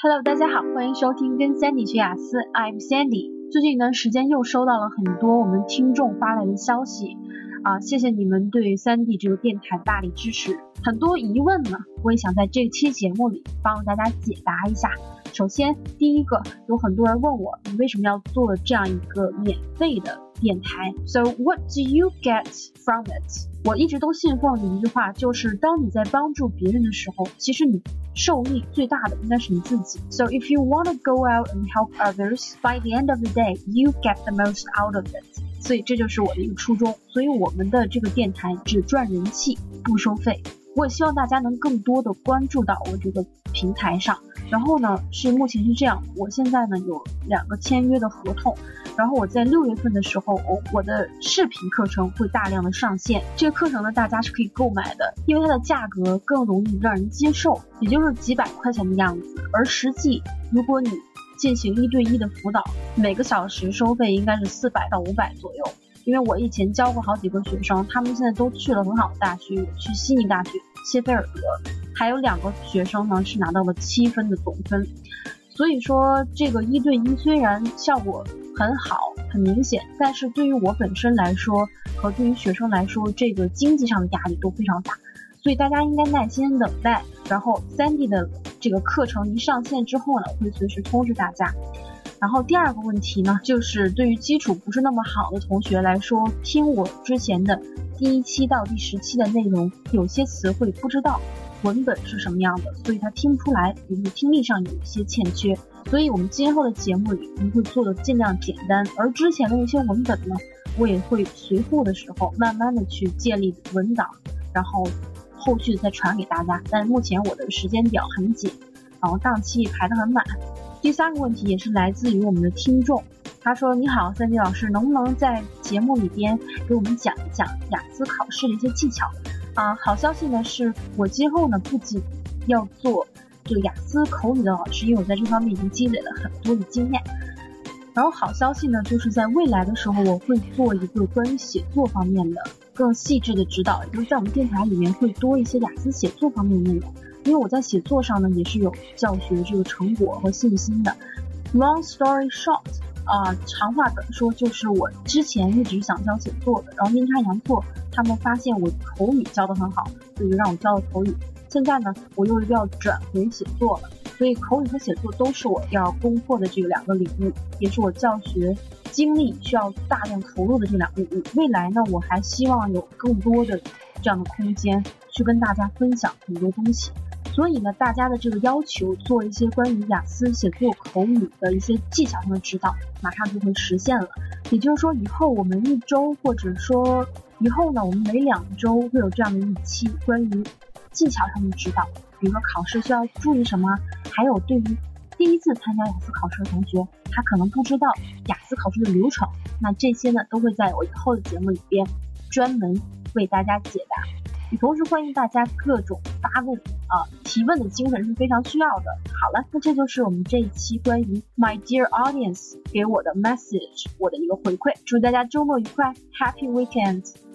Hello，大家好，欢迎收听跟 Sandy 学雅思，I'm Sandy。最近一段时间又收到了很多我们听众发来的消息，啊，谢谢你们对 Sandy 这个电台的大力支持。很多疑问呢，我也想在这期节目里帮大家解答一下。首先，第一个，有很多人问我，你为什么要做这样一个免费的电台？So what do you get from it？我一直都信奉的一句话就是，当你在帮助别人的时候，其实你受益最大的应该是你自己。So if you want to go out and help others, by the end of the day, you get the most out of it。所以这就是我的一个初衷。所以我们的这个电台只赚人气，不收费。我也希望大家能更多的关注到我这个平台上。然后呢，是目前是这样，我现在呢有两个签约的合同。然后我在六月份的时候，我我的视频课程会大量的上线。这个课程呢，大家是可以购买的，因为它的价格更容易让人接受，也就是几百块钱的样子。而实际，如果你进行一对一的辅导，每个小时收费应该是四百到五百左右。因为我以前教过好几个学生，他们现在都去了很好的大学，去悉尼大学、谢菲尔德，还有两个学生呢是拿到了七分的总分。所以说，这个一对一虽然效果。很好，很明显，但是对于我本身来说，和对于学生来说，这个经济上的压力都非常大，所以大家应该耐心等待。然后三 D 的这个课程一上线之后呢，会随时通知大家。然后第二个问题呢，就是对于基础不是那么好的同学来说，听我之前的第一期到第十期的内容，有些词汇不知道。文本是什么样的，所以他听不出来，比如听力上有一些欠缺，所以我们今后的节目里我们会做的尽量简单，而之前的那些文本呢，我也会随后的时候慢慢的去建立文档，然后后续再传给大家。但是目前我的时间表很紧，然后档期排得很满。第三个问题也是来自于我们的听众，他说：“你好，三弟老师，能不能在节目里边给我们讲一讲雅思考试的一些技巧？”啊，好消息呢，是我今后呢不仅要做这个雅思口语的老师，因为我在这方面已经积累了很多的经验。然后好消息呢，就是在未来的时候，我会做一个关于写作方面的更细致的指导，也就是在我们电台里面会多一些雅思写作方面的内容。因为我在写作上呢也是有教学这个成果和信心的。Long story short。啊，长话短说，就是我之前一直想教写作的，然后阴差阳错，他们发现我口语教得很好，所以就让我教了口语。现在呢，我又要转回写作了，所以口语和写作都是我要攻破的这个两个领域，也是我教学精力需要大量投入的这两个领域。未来呢，我还希望有更多的这样的空间去跟大家分享很多东西。所以呢，大家的这个要求，做一些关于雅思写作口语的一些技巧上的指导，马上就会实现了。也就是说，以后我们一周，或者说以后呢，我们每两周会有这样的一期关于技巧上的指导，比如说考试需要注意什么，还有对于第一次参加雅思考试的同学，他可能不知道雅思考试的流程，那这些呢，都会在我以后的节目里边专门为大家解答。也同时欢迎大家各种发问啊，提问的精神是非常需要的。好了，那这就是我们这一期关于 My Dear Audience 给我的 message，我的一个回馈。祝大家周末愉快，Happy Weekend！